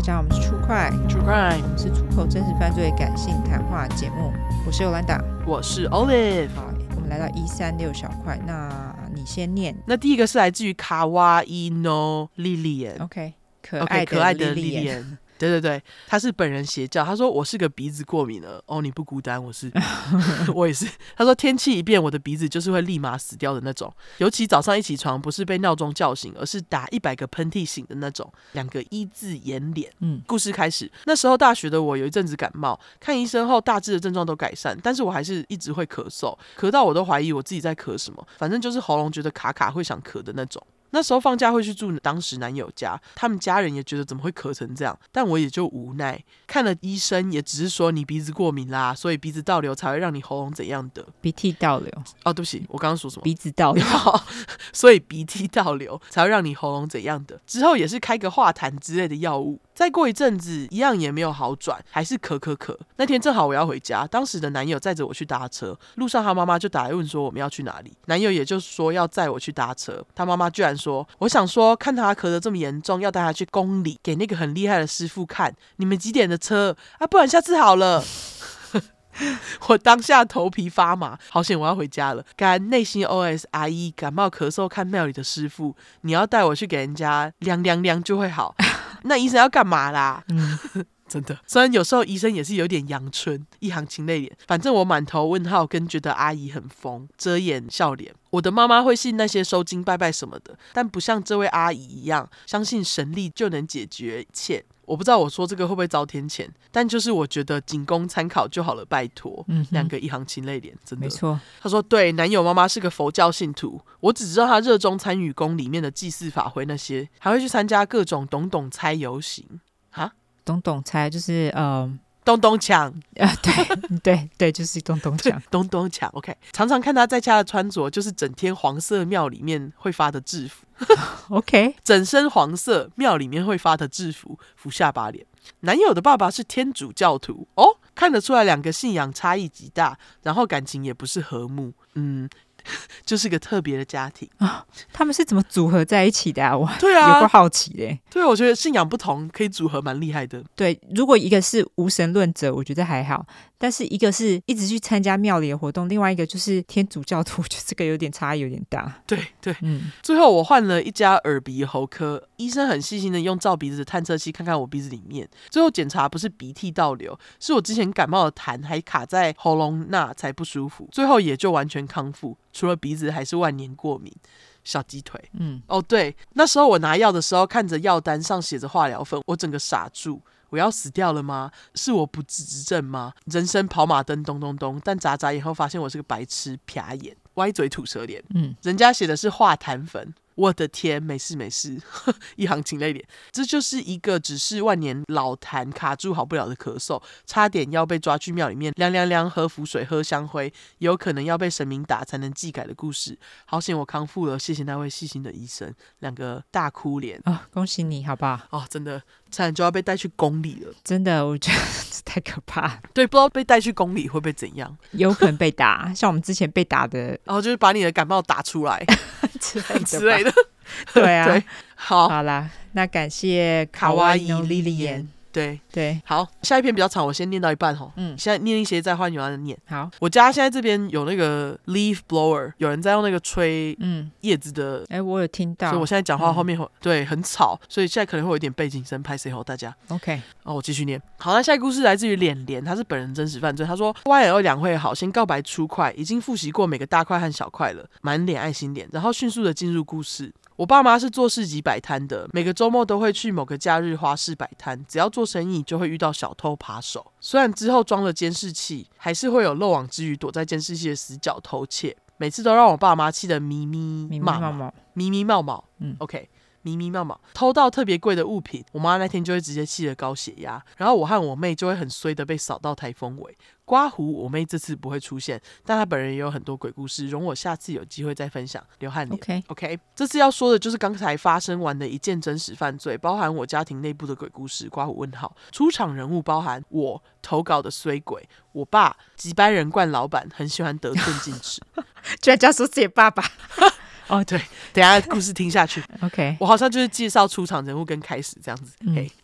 大家好，我们是出快 True Crime，我们是出口真实犯罪感性谈话节目。我是 Yolanda，我是 Olive。好，我们来到一三六小块，那你先念。那第一个是来自于卡哇伊 no Lilian。OK，可爱 okay, 可爱的 Lilian。对对对，他是本人邪教。他说我是个鼻子过敏的哦，你不孤单，我是 我也是。他说天气一变，我的鼻子就是会立马死掉的那种。尤其早上一起床，不是被闹钟叫醒，而是打一百个喷嚏醒的那种。两个一字眼脸。嗯，故事开始。那时候大学的我有一阵子感冒，看医生后大致的症状都改善，但是我还是一直会咳嗽，咳到我都怀疑我自己在咳什么，反正就是喉咙觉得卡卡，会想咳的那种。那时候放假会去住当时男友家，他们家人也觉得怎么会咳成这样，但我也就无奈。看了医生也只是说你鼻子过敏啦，所以鼻子倒流才会让你喉咙怎样的。鼻涕倒流。哦，对不起，我刚刚说什么？鼻子倒流。所以鼻涕倒流 才会让你喉咙怎样的。之后也是开个化痰之类的药物。再过一阵子，一样也没有好转，还是咳咳咳。那天正好我要回家，当时的男友载着我去搭车，路上他妈妈就打来问说我们要去哪里，男友也就说要载我去搭车。他妈妈居然说，我想说看他咳得这么严重，要带他去宫里给那个很厉害的师傅看。你们几点的车啊？不然下次好了。我当下头皮发麻，好险我要回家了。刚内心 OS：阿姨感冒咳嗽，看庙里的师傅，你要带我去给人家量量量就会好。那医生要干嘛啦？嗯，真的，虽然有时候医生也是有点阳春，一行情泪脸。反正我满头问号，跟觉得阿姨很疯，遮掩笑脸。我的妈妈会信那些收金拜拜什么的，但不像这位阿姨一样，相信神力就能解决一切。我不知道我说这个会不会遭天谴，但就是我觉得仅供参考就好了，拜托。嗯，两个一行情泪脸，真的没错。他说对，男友妈妈是个佛教信徒，我只知道他热衷参与宫里面的祭祀法会那些，还会去参加各种懂懂猜游行。哈，懂懂猜就是呃。咚咚锵啊，对 对对，就是咚咚锵，咚咚锵。OK，常常看他在家的穿着，就是整天黄色庙里面会发的制服。OK，整身黄色庙里面会发的制服，服下巴脸。男友的爸爸是天主教徒哦，看得出来两个信仰差异极大，然后感情也不是和睦。嗯。就是个特别的家庭啊！他们是怎么组合在一起的啊？我对啊，有个好奇嘞。对啊，我觉得信仰不同可以组合蛮厉害的。对，如果一个是无神论者，我觉得还好。但是一个是一直去参加庙里的活动，另外一个就是天主教徒，我觉得这个有点差异有点大。对对，嗯。最后我换了一家耳鼻喉科，医生很细心的用照鼻子的探测器看看我鼻子里面，最后检查不是鼻涕倒流，是我之前感冒的痰还卡在喉咙那才不舒服，最后也就完全康复，除了鼻子还是万年过敏。小鸡腿，嗯，哦对，那时候我拿药的时候看着药单上写着化疗粉，我整个傻住。我要死掉了吗？是我不治之症吗？人生跑马灯咚咚咚，但眨眨眼后发现我是个白痴，瞟眼，歪嘴吐舌脸。嗯，人家写的是化痰粉。我的天，没事没事，一行情泪脸，这就是一个只是万年老痰卡住好不了的咳嗽，差点要被抓去庙里面凉凉凉喝符水喝香灰，有可能要被神明打才能祭改的故事。好险我康复了，谢谢那位细心的医生。两个大哭脸啊、哦，恭喜你好不好？哦，真的差点就要被带去宫里了，真的，我觉得 太可怕。对，不知道被带去宫里会被怎样？有可能被打，像我们之前被打的，然后、哦、就是把你的感冒打出来之 类之类的。对啊对，好，好啦，那感谢卡哇伊 Lilian。对对，好，下一篇比较长，我先念到一半哈。嗯，现在念一些，再换女儿的念。好，我家现在这边有那个 leaf blower，有人在用那个吹嗯叶子的。哎、嗯，我有听到，所以我现在讲话后面会、嗯、对很吵，所以现在可能会有一点背景声，拍谁吼大家。OK，哦，我继续念。好，那下一个故事来自于脸脸，他是本人真实犯罪。他说：YL 两会好，先告白出快，已经复习过每个大块和小块了，满脸爱心脸，然后迅速的进入故事。我爸妈是做市集摆摊的，每个周末都会去某个假日花市摆摊。只要做生意，就会遇到小偷扒手。虽然之后装了监视器，还是会有漏网之鱼躲在监视器的死角偷窃。每次都让我爸妈气得咪咪冒冒，咪咪冒冒。嗯，OK。迷迷茫茫偷到特别贵的物品，我妈那天就会直接气得高血压，然后我和我妹就会很衰的被扫到台风尾。刮胡，我妹这次不会出现，但她本人也有很多鬼故事，容我下次有机会再分享。刘汉脸，OK OK。这次要说的就是刚才发生完的一件真实犯罪，包含我家庭内部的鬼故事。刮胡问号，出场人物包含我投稿的衰鬼，我爸几班人惯老板，很喜欢得寸进尺，居然叫说自己爸爸。哦、oh，对，等下故事听下去。OK，我好像就是介绍出场人物跟开始这样子。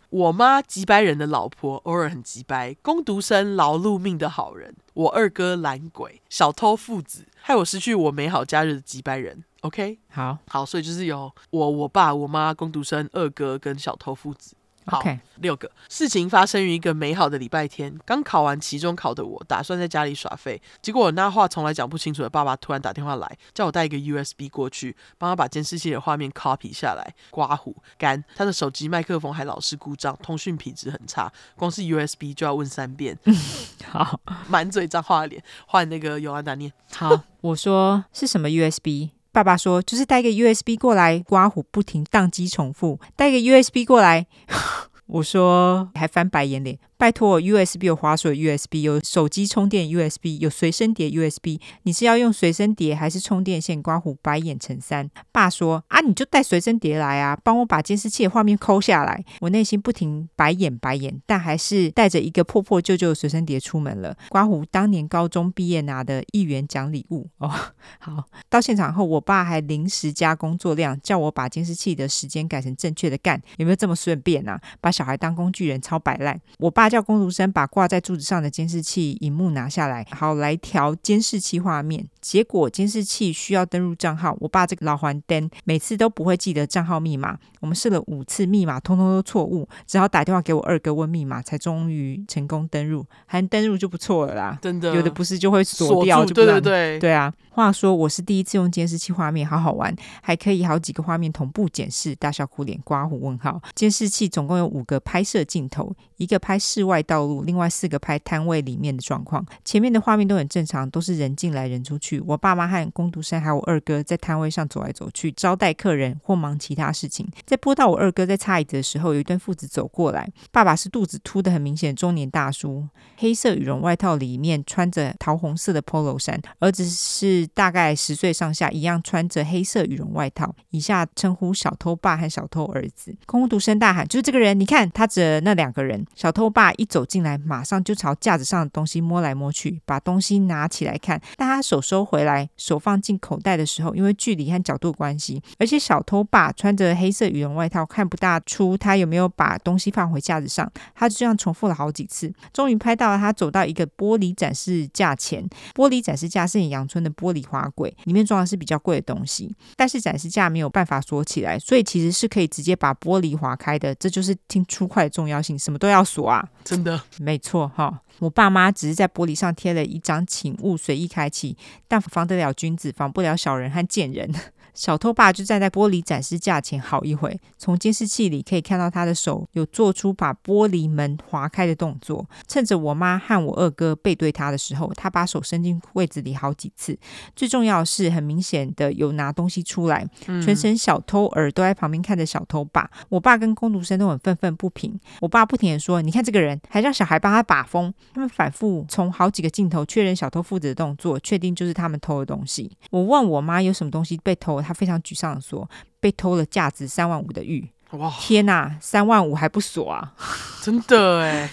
我妈几百人的老婆，偶尔很急掰，工读生劳碌命的好人，我二哥懒鬼，小偷父子，害我失去我美好假日的几百人。OK，好，好，所以就是有我、我爸、我妈、工读生、二哥跟小偷父子。好.六个事情发生于一个美好的礼拜天。刚考完期中考的我，打算在家里耍废，结果我那话从来讲不清楚的爸爸突然打电话来，叫我带一个 USB 过去，帮他把监视器的画面 copy 下来。刮胡干，他的手机麦克风还老是故障，通讯品质很差，光是 USB 就要问三遍。好，满嘴脏话的脸，换那个尤安达念。好，我说是什么 USB？爸爸说：“就是带个 USB 过来，刮胡不停宕机重复，带个 USB 过来。”我说，还翻白眼脸。拜托，USB 有滑鼠 USB，有手机充电 USB，有随身碟 USB。你是要用随身碟还是充电线？刮胡白眼成三。爸说啊，你就带随身碟来啊，帮我把监视器的画面抠下来。我内心不停白眼白眼，但还是带着一个破破旧旧的随身碟出门了。刮胡当年高中毕业拿的一元奖礼物哦。好，到现场后，我爸还临时加工作量，叫我把监视器的时间改成正确的干。有没有这么顺便啊？把小孩当工具人，超摆烂。我爸。他叫工读生把挂在柱子上的监视器荧幕拿下来，好来调监视器画面。结果监视器需要登入账号，我爸这个老黄灯每次都不会记得账号密码。我们试了五次，密码通通都错误，只好打电话给我二哥问密码，才终于成功登入。还登入就不错了啦，真的。有的不是就会锁掉，就不对对对，对啊。话说我是第一次用监视器画面，好好玩，还可以好几个画面同步检视。大笑哭脸刮胡问号。监视器总共有五个拍摄镜头，一个拍室外道路，另外四个拍摊位里面的状况。前面的画面都很正常，都是人进来人出去。我爸妈和工读生还有我二哥在摊位上走来走去，招待客人或忙其他事情。在播到我二哥在擦椅子的时候，有一对父子走过来。爸爸是肚子凸得很明显的中年大叔，黑色羽绒外套里面穿着桃红色的 Polo 衫。儿子是大概十岁上下，一样穿着黑色羽绒外套。以下称呼小偷爸和小偷儿子。空空独声大喊：“就是这个人！你看，他指那两个人。”小偷爸一走进来，马上就朝架子上的东西摸来摸去，把东西拿起来看。但他手收回来，手放进口袋的时候，因为距离和角度关系，而且小偷爸穿着黑色羽绒外套，看不大出他有没有把东西放回架子上。他就这样重复了好几次，终于拍到了他走到一个玻璃展示架前。玻璃展示架是很阳春的玻璃滑柜，里面装的是比较贵的东西，但是展示架没有办法锁起来，所以其实是可以直接把玻璃划开的。这就是听出快的重要性，什么都要锁啊！真的，没错哈。我爸妈只是在玻璃上贴了一张“请勿随意开启”，但防得了君子，防不了小人和贱人。小偷爸就站在玻璃展示架前好一会，从监视器里可以看到他的手有做出把玻璃门划开的动作。趁着我妈和我二哥背对他的时候，他把手伸进柜子里好几次。最重要的是，很明显的有拿东西出来。全程小偷儿都在旁边看着小偷爸。我爸跟工读生都很愤愤不平。我爸不停的说：“你看这个人，还让小孩帮他把风。”他们反复从好几个镜头确认小偷父子的动作，确定就是他们偷的东西。我问我妈有什么东西被偷。他非常沮丧的说：“被偷了价值三万五的玉。”哇！天哪，三万五还不锁啊？真的哎，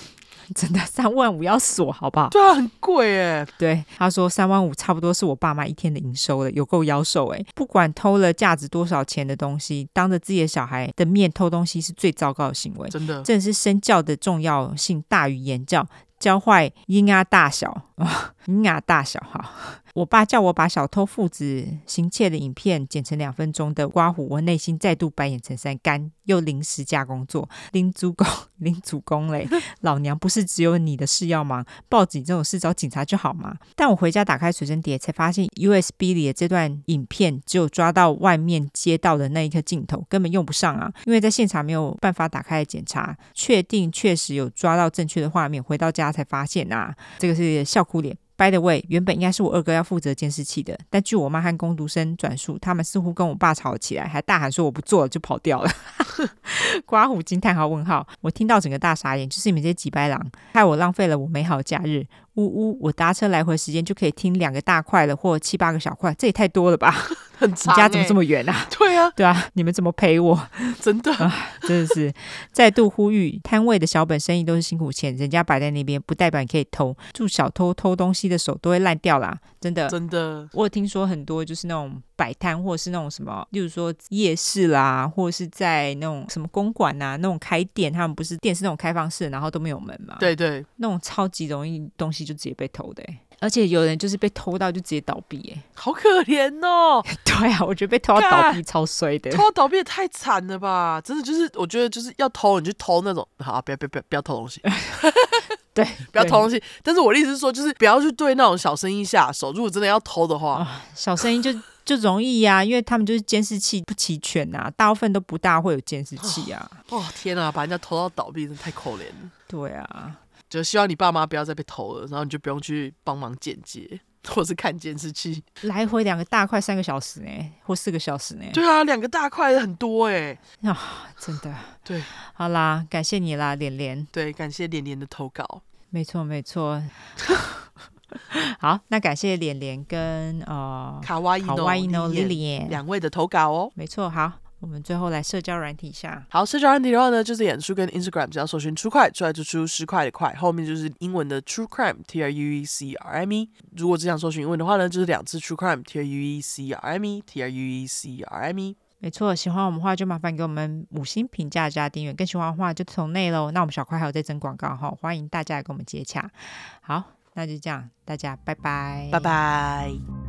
真的三万五要锁，好不好？对啊，很贵哎。对，他说三万五差不多是我爸妈一天的营收了，有够妖兽哎！不管偷了价值多少钱的东西，当着自己的小孩的面偷东西是最糟糕的行为。真的，真的是身教的重要性大于言教，教坏婴儿大小啊，婴儿大小哈。我爸叫我把小偷父子行窃的影片剪成两分钟的刮胡，我内心再度白眼成三干，又临时加工作，临主工，临主工嘞！老娘不是只有你的事要忙，报警这种事找警察就好嘛？但我回家打开随身碟，才发现 USB 里的这段影片只有抓到外面街道的那一颗镜头，根本用不上啊！因为在现场没有办法打开来检查，确定确实有抓到正确的画面，回到家才发现啊，这个是笑哭脸。By the way，原本应该是我二哥要负责监视器的，但据我妈和工读生转述，他们似乎跟我爸吵起来，还大喊说我不做了就跑掉了。刮胡惊叹号问号，我听到整个大傻眼，就是你们这些几白狼，害我浪费了我美好假日。呜呜，我搭车来回时间就可以听两个大块的，或七八个小块，这也太多了吧？很长、欸。你家怎么这么远啊？对啊，对啊，你们怎么陪我？真的啊，真的是再度呼吁，摊位的小本生意都是辛苦钱，人家摆在那边不代表你可以偷。住小偷偷东西的手都会烂掉啦！真的，真的。我有听说很多就是那种摆摊，或者是那种什么，例如说夜市啦，或者是在那种什么公馆啊，那种开店，他们不是店是那种开放式，然后都没有门嘛？对对，那种超级容易东西就直接被偷的，而且有人就是被偷到就直接倒闭，哎，好可怜哦。对啊，我觉得被偷到倒闭超衰的，偷到倒闭也太惨了吧！真的就是，我觉得就是要偷你去偷那种，好，不要不要不要不要偷东西。对，不要偷东西。但是我的意思是说，就是不要去对那种小生意下手。如果真的要偷的话，哦、小生意就就容易呀、啊，因为他们就是监视器不齐全呐、啊，大部分都不大会有监视器啊。哦天啊，把人家偷到倒闭，真的太可怜了。对啊，就希望你爸妈不要再被偷了，然后你就不用去帮忙剪接或是看监视器。来回两个大块三个小时呢，或四个小时呢？对啊，两个大块很多哎。啊、哦，真的。对，好啦，感谢你啦，连连。对，感谢连连的投稿。没错，没错。好，那感谢连连跟呃卡哇伊诺 Lilian 两位的投稿哦。没错，好，我们最后来社交软体一下。好，社交软体的话呢，就是演出跟 Instagram，只要搜寻 True 块出来就出十块的块，后面就是英文的 True Crime T R U E C R M E。如果只想搜寻英文的话呢，就是两次 True Crime T R U E C R M E T R U E C R M E。没错，喜欢我们的话就麻烦给我们五星评价加订阅，更喜欢的话就从内喽。那我们小块还有在征广告哈，欢迎大家来跟我们接洽。好，那就这样，大家拜拜，拜拜。